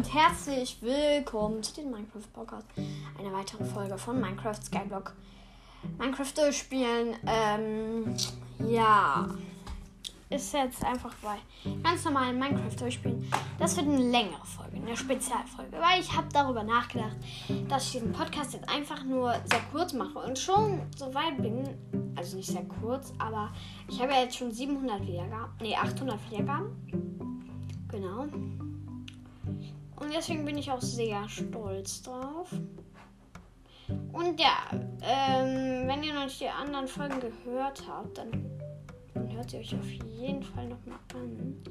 und herzlich willkommen zu diesem Minecraft Podcast. Eine weitere Folge von Minecraft Skyblock. Minecraft durchspielen. Ähm, ja. Ist jetzt einfach bei ganz normalen Minecraft durchspielen. Das wird eine längere Folge, eine Spezialfolge. Weil ich habe darüber nachgedacht, dass ich diesen Podcast jetzt einfach nur sehr kurz mache und schon so weit bin. Also nicht sehr kurz, aber ich habe ja jetzt schon 700 Wiedergaben. Ne, 800 Wiedergaben. Genau. Und deswegen bin ich auch sehr stolz drauf. Und ja, ähm, wenn ihr noch nicht die anderen Folgen gehört habt, dann, dann hört sie euch auf jeden Fall nochmal an.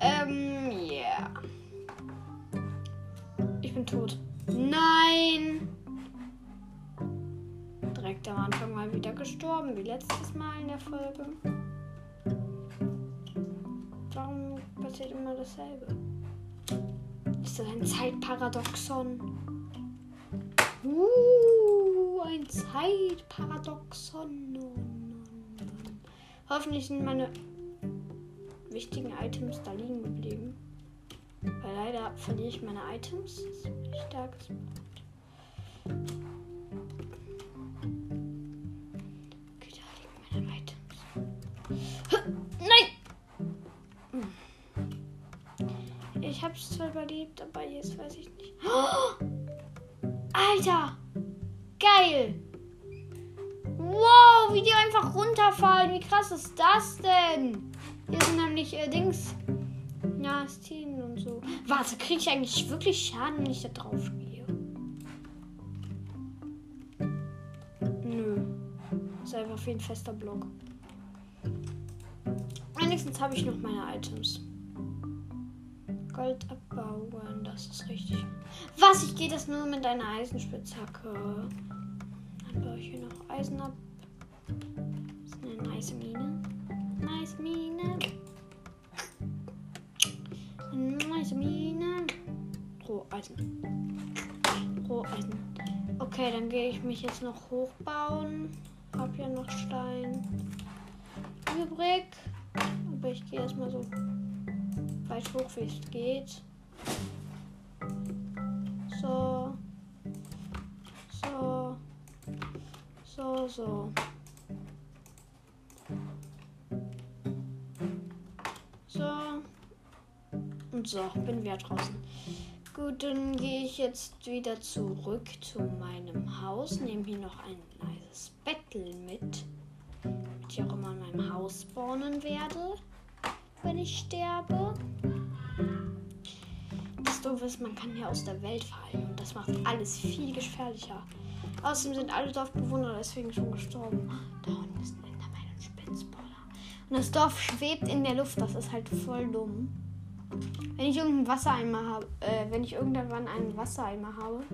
Ähm, ja. Yeah. Ich bin tot. Nein! Direkt am Anfang mal wieder gestorben, wie letztes Mal in der Folge. Warum passiert immer dasselbe? Ist das ein Zeitparadoxon? Uh, ein Zeitparadoxon. Hoffentlich sind meine wichtigen Items da liegen geblieben. Weil leider verliere ich meine Items. Das ist ein starkes Punkt. Überlebt, aber jetzt weiß ich nicht. Oh! Alter! Geil! Wow, wie die einfach runterfallen. Wie krass ist das denn? Hier sind nämlich äh, Dings. Ja, Steam und so. Warte, kriege ich eigentlich wirklich Schaden, wenn ich da drauf gehe? Nö. Ist einfach wie ein fester Block. Wenigstens habe ich noch meine Items. Gold abbauen, das ist richtig. Was? Ich gehe das nur mit einer Eisenspitzhacke. Dann baue ich hier noch Eisen ab. Das ist eine nice Mine. Nice Mine. Nice Mine. Roheisen. Roheisen. Okay, dann gehe ich mich jetzt noch hochbauen. Hab ja noch Stein übrig. Aber ich gehe erstmal so weit hoch geht. So. So. So, so. So. Und so, bin wieder draußen. Gut, dann gehe ich jetzt wieder zurück zu meinem Haus. Nehme hier noch ein leises Bettel mit. Damit ich auch immer in meinem Haus spawnen werde wenn ich sterbe. Das Doofe ist, man kann hier aus der Welt fallen und das macht alles viel gefährlicher. Außerdem sind alle Dorfbewohner deswegen schon gestorben. Da unten ist ein Enderman und Spitzboller. Und das Dorf schwebt in der Luft, das ist halt voll dumm. Wenn ich irgendeinen Wassereimer habe, äh, wenn ich irgendwann einen Wassereimer habe,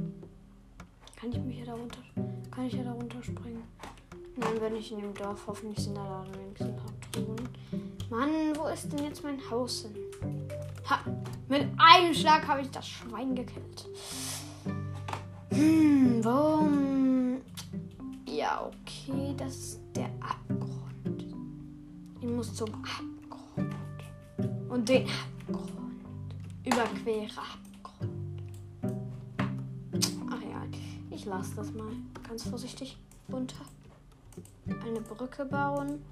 kann ich mich ja darunter, kann ich ja darunter springen. Nein, wenn ich in dem Dorf, hoffentlich sind da wenigstens ein paar Truhen. Mann, wo ist denn jetzt mein Haus hin? Ha, mit einem Schlag habe ich das Schwein gekillt. Hm, warum? Ja, okay, das ist der Abgrund. Ich muss zum Abgrund. Und den Abgrund. Überquere Abgrund. Ach ja, ich lasse das mal ganz vorsichtig runter eine Brücke bauen.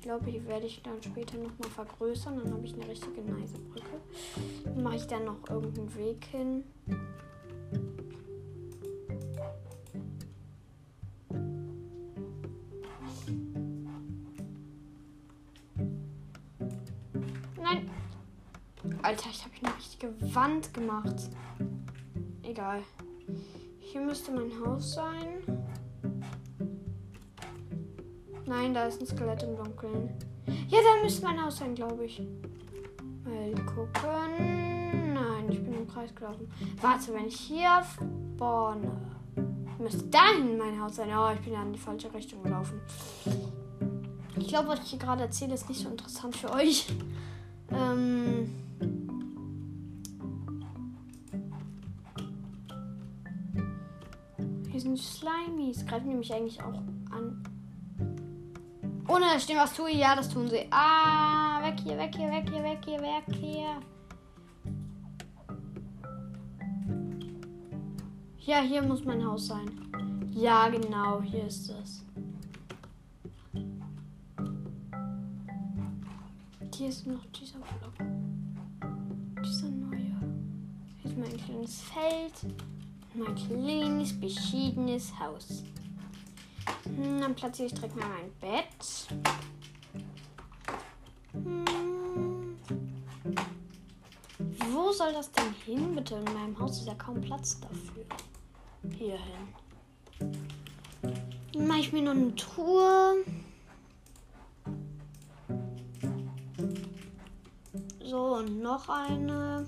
Ich glaube, die werde ich dann später nochmal vergrößern. Dann habe ich eine richtige nice Brücke. Dann mache ich dann noch irgendeinen Weg hin. Nein. Alter, ich habe eine richtige Wand gemacht. Egal. Hier müsste mein Haus sein. Nein, da ist ein Skelett im Dunkeln. Ja, da müsste mein Haus sein, glaube ich. Mal gucken. Nein, ich bin im Kreis gelaufen. Warte, wenn ich hier spawne, müsste dahin mein Haus sein. Oh, ich bin ja in die falsche Richtung gelaufen. Ich glaube, was ich hier gerade erzähle, ist nicht so interessant für euch. Ähm. Hier sind Slimies. Greifen die mich eigentlich auch an? Drohne, stehen was tue? Ja, das tun sie. Ah, weg hier, weg hier, weg hier, weg hier, weg hier. Ja, hier muss mein Haus sein. Ja, genau, hier ist es. Hier ist noch dieser Block. Dieser neue. Hier ist mein kleines Feld. Mein kleines, beschiedenes Haus. Hm, dann platziere ich direkt mal mein Bett. Hm. Wo soll das denn hin, bitte? In meinem Haus ist ja kaum Platz dafür. Hier hin. Dann mache ich mir noch eine Truhe. So, und noch eine.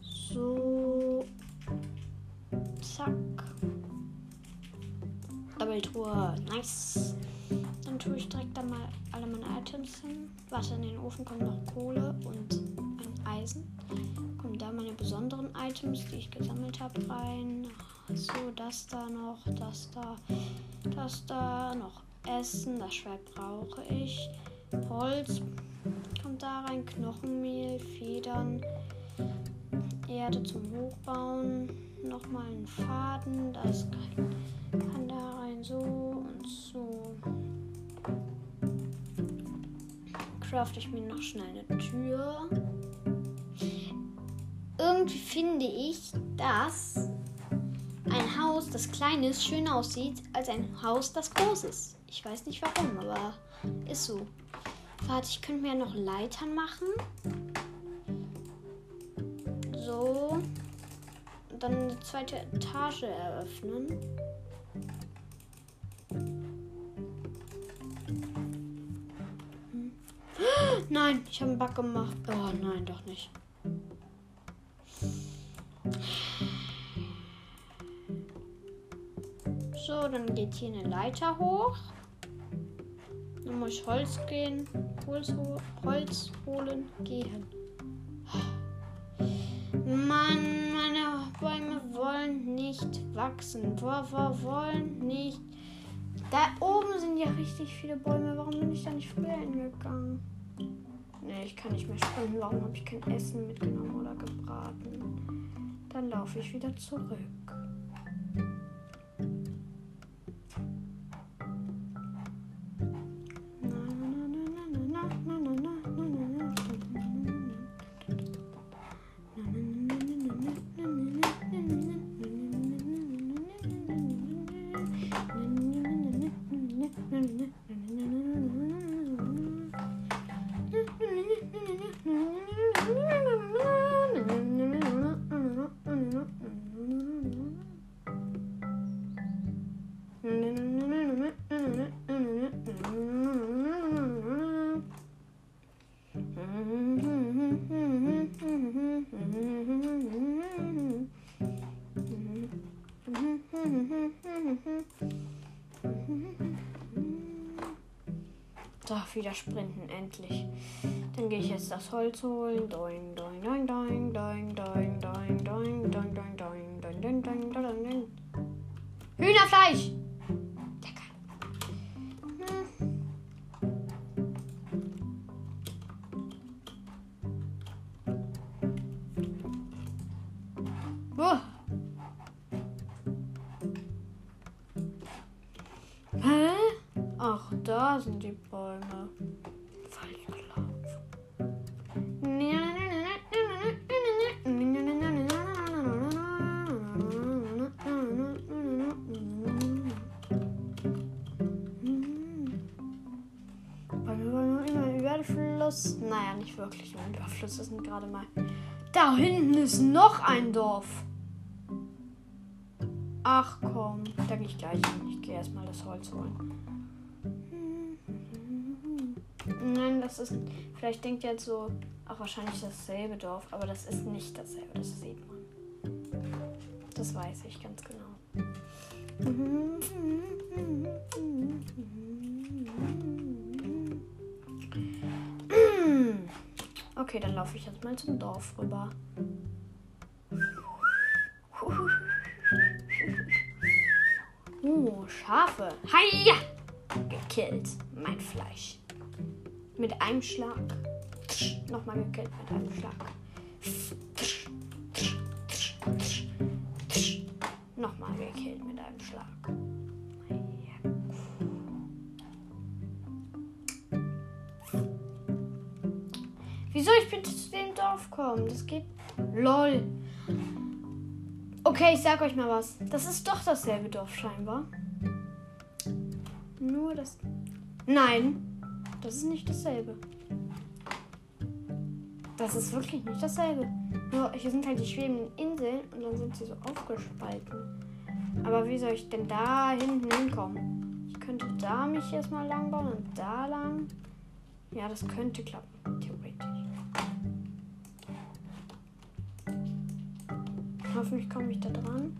So. Zack. Doppeltruhe. Nice. Dann tue ich direkt da mal alle meine Items hin. Warte, in den Ofen kommt noch Kohle und ein Eisen. Kommen da meine besonderen Items, die ich gesammelt habe, rein. So, das da noch, das da, das da, noch Essen. Das Schwert brauche ich. Holz kommt da rein, Knochenmehl, Federn, Erde zum Hochbauen, nochmal einen Faden, das kann da rein so und so. Craft ich mir noch schnell eine Tür. Irgendwie finde ich, dass ein Haus, das klein ist, schöner aussieht als ein Haus, das groß ist. Ich weiß nicht warum, aber ist so. Warte, ich könnte mir noch Leitern machen. So. Und dann eine zweite Etage eröffnen. Nein, ich habe einen Bug gemacht. Oh nein, doch nicht. So, dann geht hier eine Leiter hoch. Dann muss ich Holz gehen. Holz, Holz holen gehen. Mann, meine Bäume wollen nicht wachsen. Wo, wollen nicht. Da oben sind ja richtig viele Bäume. Warum bin ich da nicht früher hingegangen? Ne, ich kann nicht mehr springen. Warum habe ich kein Essen mitgenommen oder gebraten? Dann laufe ich wieder zurück. Darf wieder sprinten, endlich. Dann gehe ich jetzt das Holz holen. Doing, doing, doing, doing, doing, doing, doing, doing, doing, doing, doing, doing, doing, doing, doing. Hühnerfleisch! Überfluss. Naja, nicht wirklich ein Überfluss. Das sind gerade mal. Da hinten ist noch ein Dorf. Ach komm, da gehe ich gleich hin. Ich gehe erstmal das Holz holen. Nein, das ist. Vielleicht denkt ihr jetzt so, ach, wahrscheinlich dasselbe Dorf, aber das ist nicht dasselbe, das sieht man. Das weiß ich ganz genau. Okay, dann laufe ich jetzt mal zum Dorf rüber. Uh, Schafe. Hiya! Gekillt. Mein Fleisch. Mit einem Schlag. Nochmal gekillt mit einem Schlag. Nochmal gekillt mit einem Schlag. Ich bitte zu dem Dorf kommen? Das geht. LOL. Okay, ich sag euch mal was. Das ist doch dasselbe Dorf scheinbar. Nur das. Nein, das ist nicht dasselbe. Das ist wirklich nicht dasselbe. Nur hier sind halt die schwebenden Inseln und dann sind sie so aufgespalten. Aber wie soll ich denn da hinten hinkommen? Ich könnte da mich erstmal lang bauen und da lang. Ja, das könnte klappen, Hoffentlich komme ich da dran.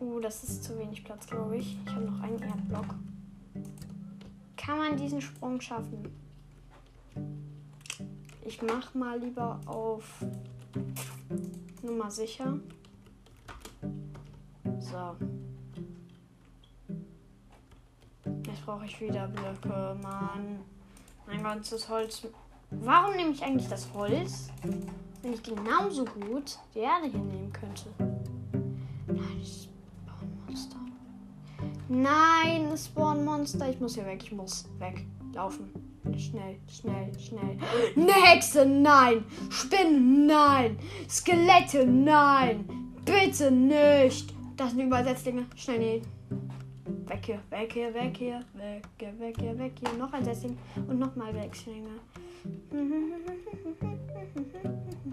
Uh, das ist zu wenig Platz, glaube ich. Ich habe noch einen Erdblock. Kann man diesen Sprung schaffen? Ich mache mal lieber auf Nummer sicher. So. Jetzt brauche ich wieder Blöcke, Mann. Mein ganzes Holz. Warum nehme ich eigentlich das Holz, wenn ich genauso gut die Erde hier nehmen könnte? Nein, das Spawn-Monster. Nein, das Spawn-Monster. Ich muss hier weg. Ich muss weglaufen. Schnell, schnell, schnell. Eine Hexe, nein. Spinnen, nein. Skelette, nein. Bitte nicht. Das sind Übersetzlinge. Schnell, nee. Weg hier, weg hier, weg hier, weg hier, weg hier, weg hier. Noch ein Setzling und nochmal Wechslinge.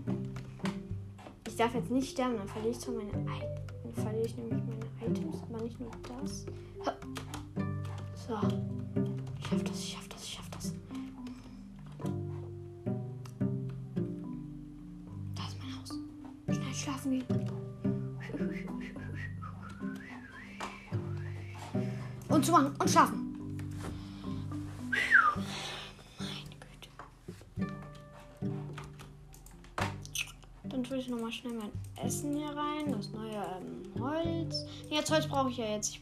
Ich darf jetzt nicht sterben, dann verliere ich zwar meine Items. Verliere ich nämlich meine Items, aber nicht nur das. So. Ich schaff das, ich schaff das, ich schaff das. Da ist mein Haus. Schnell schlafen gehen. Und zu machen und schlafen. Das brauche ich ja jetzt. Ich,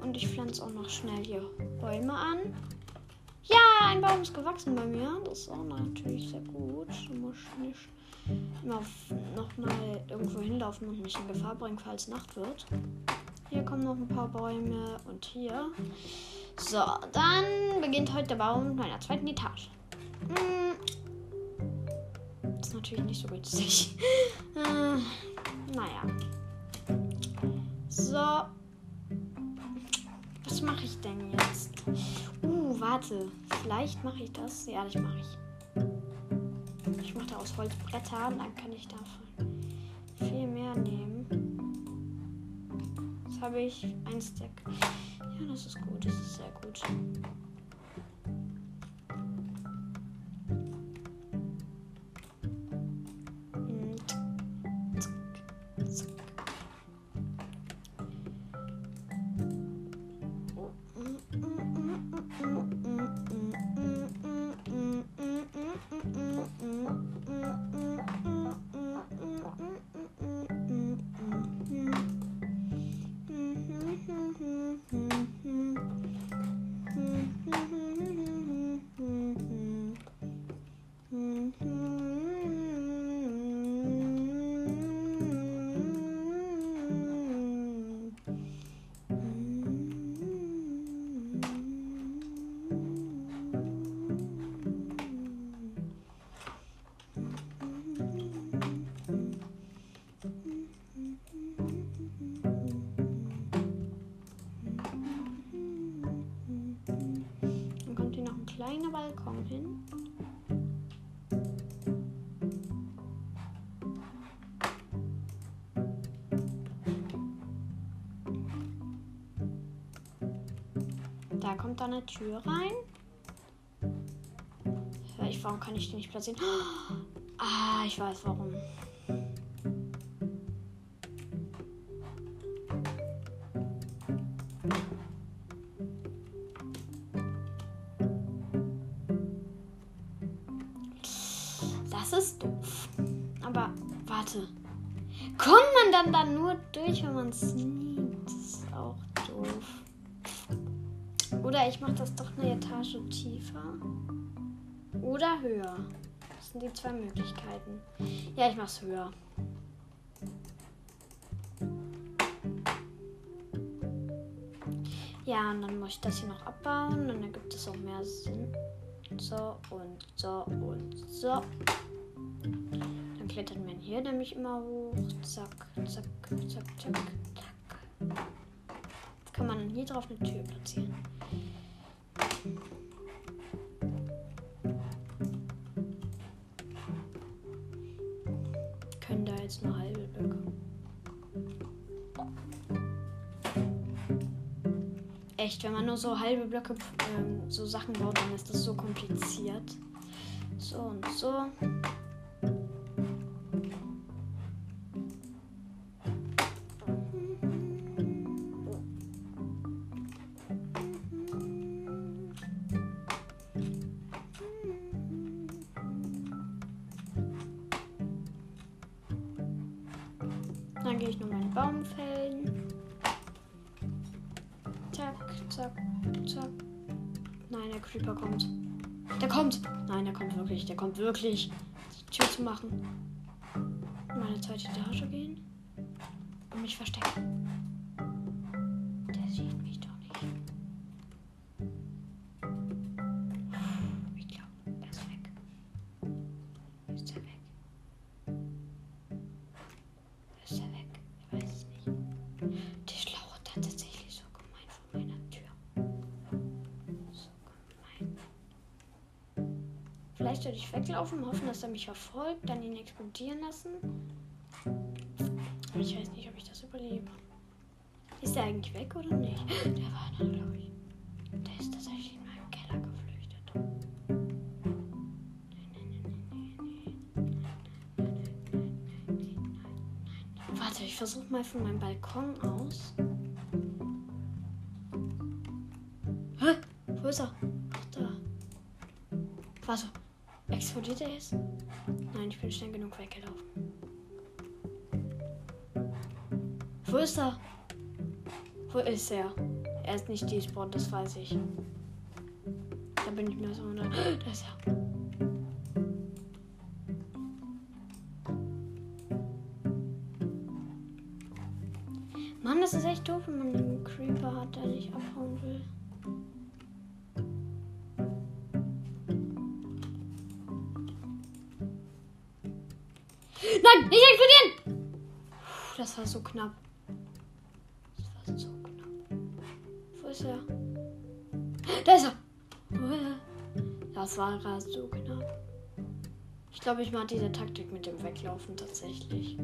und ich pflanze auch noch schnell hier Bäume an. Ja, ein Baum ist gewachsen bei mir. Das ist auch natürlich sehr gut. Du musst nicht immer nochmal irgendwo hinlaufen und mich in Gefahr bringen, falls Nacht wird. Hier kommen noch ein paar Bäume und hier. So, dann beginnt heute der Bau meiner zweiten Etage. Hm. Ist natürlich nicht so günstig. äh, naja. So. Was mache ich denn jetzt? Uh, warte. Vielleicht mache ich das. Ja, das mache ich. Ich mache da aus Holz Bretter und dann kann ich davon viel mehr nehmen. Jetzt habe ich ein Stack. Ja, das ist gut. Das ist sehr gut. Da kommt dann eine Tür rein. Warum kann ich die nicht platzieren? Ah, ich weiß warum. Oder höher. Das sind die zwei Möglichkeiten. Ja, ich mach's höher. Ja, und dann muss ich das hier noch abbauen. Und dann gibt es auch mehr Sinn. So und so und so. Dann klettert man hier nämlich immer hoch. Zack, zack, zack, zack, zack. Kann man hier drauf eine Tür platzieren. Jetzt nur halbe Blöcke. Echt, wenn man nur so halbe Blöcke, ähm, so Sachen baut, dann ist das so kompliziert. So und so. Gehe ich nur meinen Baum fällen. Zack, zack, zack. Nein, der Creeper kommt. Der kommt. Nein, der kommt wirklich. Der kommt wirklich. Die Tür zu machen. In meine zweite Etage gehen. Und mich verstecken. Dass er mich verfolgt, dann ihn explodieren lassen. Aber ich weiß nicht, ob ich das überlebe. Ist er eigentlich weg oder nicht? Der war da, glaube ich. Der ist tatsächlich in meinem Keller geflüchtet. Warte, ich versuche mal von meinem Balkon aus. Hä? Wo ist er? Ach, da. Warte. Explodiert er jetzt? Nein, ich bin schnell genug weggelaufen. Wo ist er? Wo ist er? Er ist nicht despawned, das weiß ich. Da bin ich mir so. Da ist er. Nein, nicht explodieren! Das war so knapp. Das war so knapp. Wo ist er? Da ist er! Das war gerade so knapp. Ich glaube, ich mag diese Taktik mit dem Weglaufen tatsächlich.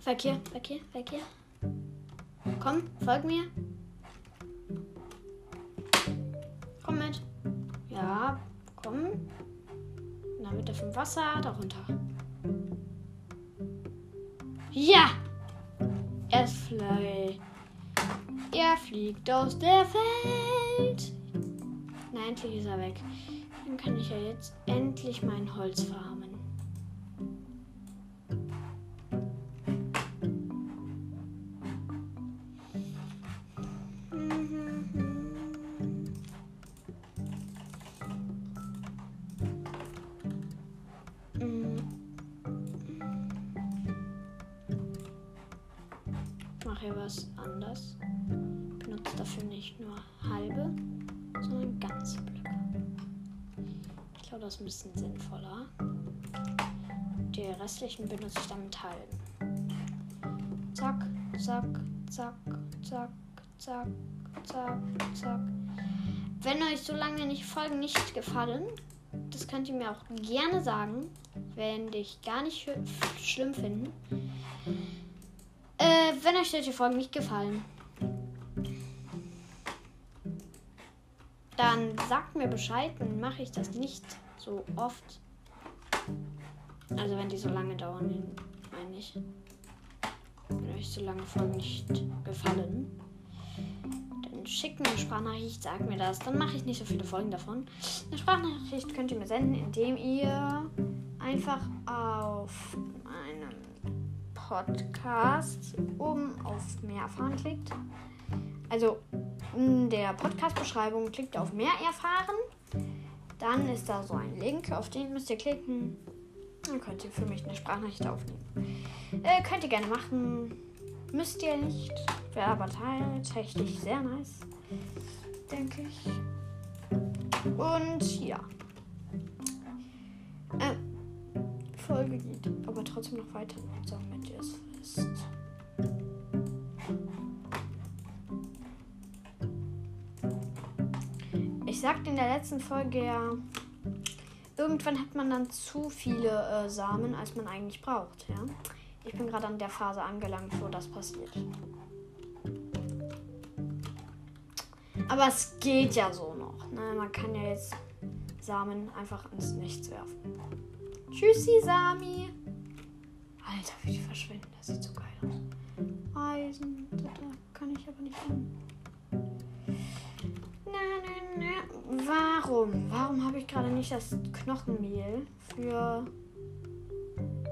Verkehr, Verkehr, Verkehr. Komm, folg mir. Wasser, darunter. Ja! Er fly. Er fliegt aus der Welt. Na, endlich ist er weg. Dann kann ich ja jetzt endlich mein Holz farmen. Restlichen benutze ich dann mit halben. Zack, zack, zack, zack, zack, zack, zack. Wenn euch so lange nicht Folgen nicht gefallen, das könnt ihr mir auch gerne sagen, wenn ich gar nicht sch- schlimm finden. Äh, wenn euch solche Folgen nicht gefallen, dann sagt mir Bescheid, dann mache ich das nicht so oft. Also wenn die so lange dauern, meine ich. Wenn euch so lange Folgen nicht gefallen, dann schickt mir eine Sprachnachricht, sagt mir das. Dann mache ich nicht so viele Folgen davon. Eine Sprachnachricht könnt ihr mir senden, indem ihr einfach auf meinem Podcast oben auf Mehr erfahren klickt. Also in der Podcast-Beschreibung klickt auf Mehr erfahren. Dann ist da so ein Link, auf den müsst ihr klicken. Dann könnt ihr für mich eine Sprachnachricht aufnehmen. Äh, könnt ihr gerne machen. Müsst ihr nicht. Wäre aber tatsächlich sehr nice. Denke ich. Und ja. Äh, Folge geht aber trotzdem noch weiter, damit ihr es wisst. Ich sagte in der letzten Folge ja, irgendwann hat man dann zu viele äh, Samen, als man eigentlich braucht. Ja? Ich bin gerade an der Phase angelangt, wo das passiert. Aber es geht ja so noch. Ne? Man kann ja jetzt Samen einfach ins Nichts werfen. Tschüssi, Sami. Alter, wie die verschwinden. Das sieht so geil aus. Eisen. Da kann ich aber nicht hin. Warum? Warum habe ich gerade nicht das Knochenmehl für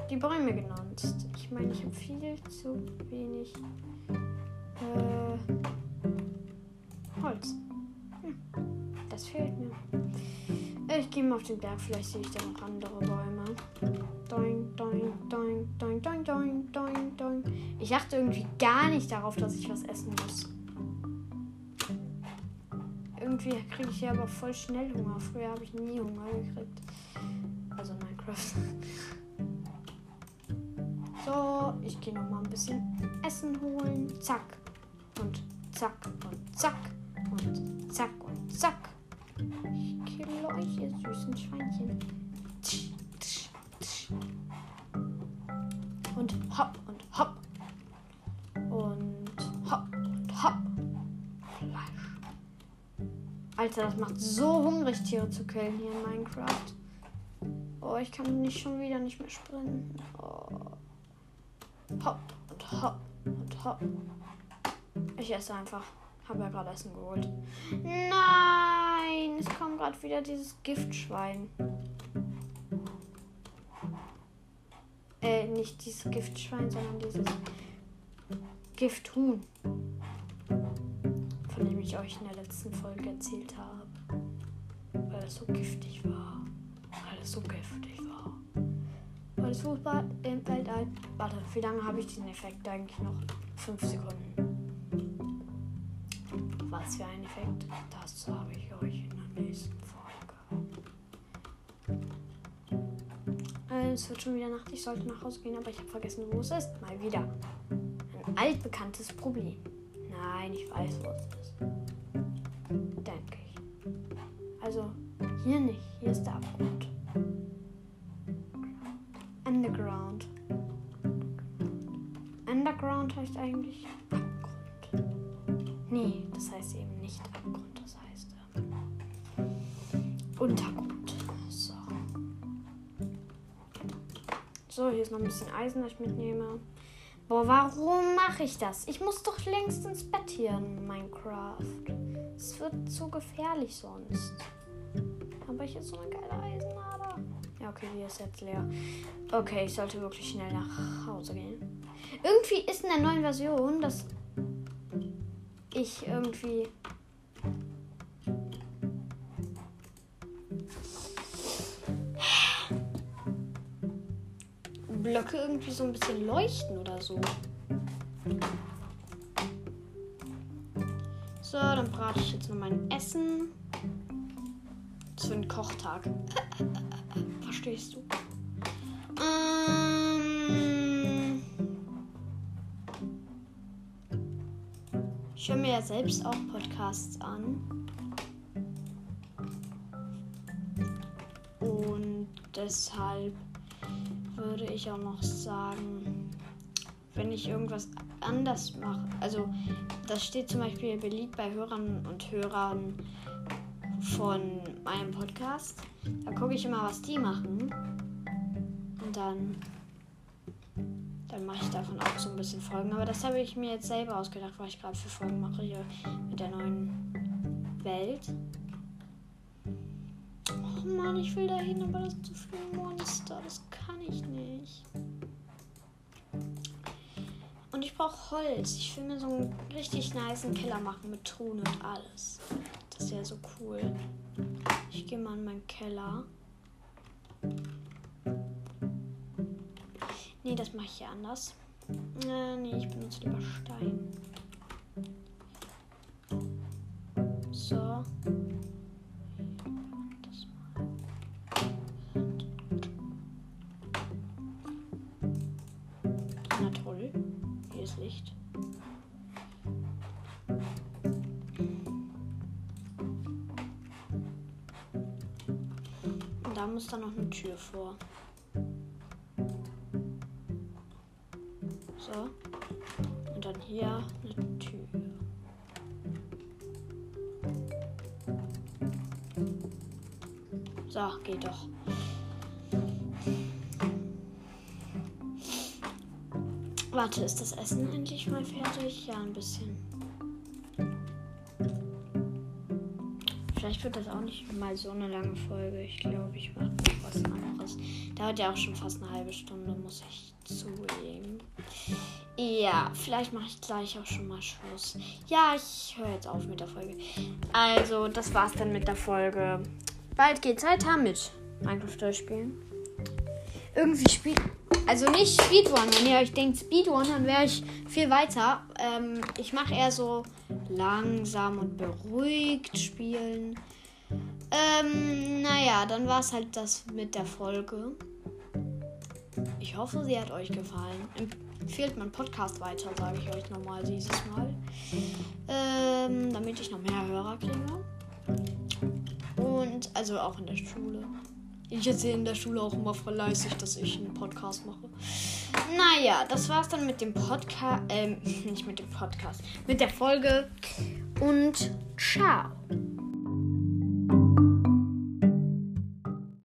die Bäume genutzt? Ich meine, ich habe viel zu wenig äh, Holz. Hm. Das fehlt mir. Ich gehe mal auf den Berg, vielleicht sehe ich da noch andere Bäume. Doing, doing, doing, doing, doing, doing, doing. Ich achte irgendwie gar nicht darauf, dass ich was essen muss. Irgendwie kriege ich ja aber voll schnell Hunger. Früher habe ich nie Hunger gekriegt. Also Minecraft. So, ich gehe noch mal ein bisschen Essen holen. Zack. Und zack und zack. Alter, das macht so hungrig, Tiere zu killen hier in Minecraft. Oh, ich kann nicht schon wieder nicht mehr sprinten. Oh. Hopp und hopp und hopp. Ich esse einfach. Habe ja gerade Essen geholt. Nein, es kommt gerade wieder dieses Giftschwein. Äh, nicht dieses Giftschwein, sondern dieses Gifthuhn. Ich euch in der letzten Folge erzählt habe. Weil es so giftig war. Weil es so giftig war. Weil es Fußball im Weltall. Warte, wie lange habe ich diesen Effekt eigentlich noch? Fünf Sekunden. Was für ein Effekt, das sage ich euch in der nächsten Folge. Äh, es wird schon wieder Nacht, ich sollte nach Hause gehen, aber ich habe vergessen, wo es ist. Mal wieder. Ein altbekanntes Problem. Nein, ich weiß, wo es ist. Also, hier nicht. Hier ist der Abgrund. Underground. Underground heißt eigentlich Nee, das heißt eben nicht Abgrund, das heißt äh, Untergrund. So. So, hier ist noch ein bisschen Eisen, das ich mitnehme. Boah, warum mache ich das? Ich muss doch längst ins Bett hier in Minecraft. Es wird zu gefährlich sonst. Ich jetzt so eine geile Eisenader. Ja, okay, die ist jetzt leer. Okay, ich sollte wirklich schnell nach Hause gehen. Irgendwie ist in der neuen Version das ich irgendwie. Blöcke irgendwie so ein bisschen leuchten oder so. So, dann brate ich jetzt noch mein Essen. Für einen Kochtag. Verstehst du? Ich höre mir ja selbst auch Podcasts an. Und deshalb würde ich auch noch sagen, wenn ich irgendwas anders mache, also das steht zum Beispiel beliebt bei Hörern und Hörern von meinem Podcast. Da gucke ich immer, was die machen. Und dann dann mache ich davon auch so ein bisschen Folgen. Aber das habe ich mir jetzt selber ausgedacht, was ich gerade für Folgen mache hier mit der neuen Welt. Oh Mann, ich will da hin, aber das ist zu viel Monster. Das kann ich nicht. Und ich brauche Holz. Ich will mir so einen richtig niceen Keller machen mit Truhen und alles. Das wäre so cool. Ich gehe mal in meinen Keller. Nee, das mache ich ja anders. Äh, nee, ich benutze lieber Stein. So. Na toll. Hier ist Licht. Da muss dann noch eine Tür vor. So. Und dann hier eine Tür. So, geht doch. Warte, ist das Essen endlich mal fertig? Ja, ein bisschen. Vielleicht wird das auch nicht mal so eine lange Folge. Ich glaube, ich mache noch was anderes. Dauert ja auch schon fast eine halbe Stunde, muss ich zugeben. Ja, vielleicht mache ich gleich auch schon mal Schluss. Ja, ich höre jetzt auf mit der Folge. Also, das war's dann mit der Folge. Bald geht's weiter mit Minecraft durchspielen. Irgendwie spielt. Also nicht Speedrun. Wenn ihr euch denkt Speedrun, dann wäre ich viel weiter. Ähm, ich mache eher so langsam und beruhigt spielen. Ähm, naja, dann war es halt das mit der Folge. Ich hoffe, sie hat euch gefallen. Empfehlt mein Podcast weiter, sage ich euch nochmal dieses Mal. Ähm, damit ich noch mehr Hörer kriege. Und also auch in der Schule. Ich erzähle in der Schule auch immer fleißig, dass ich einen Podcast mache. Naja, das war's dann mit dem Podcast. Ähm, nicht mit dem Podcast. Mit der Folge. Und ciao.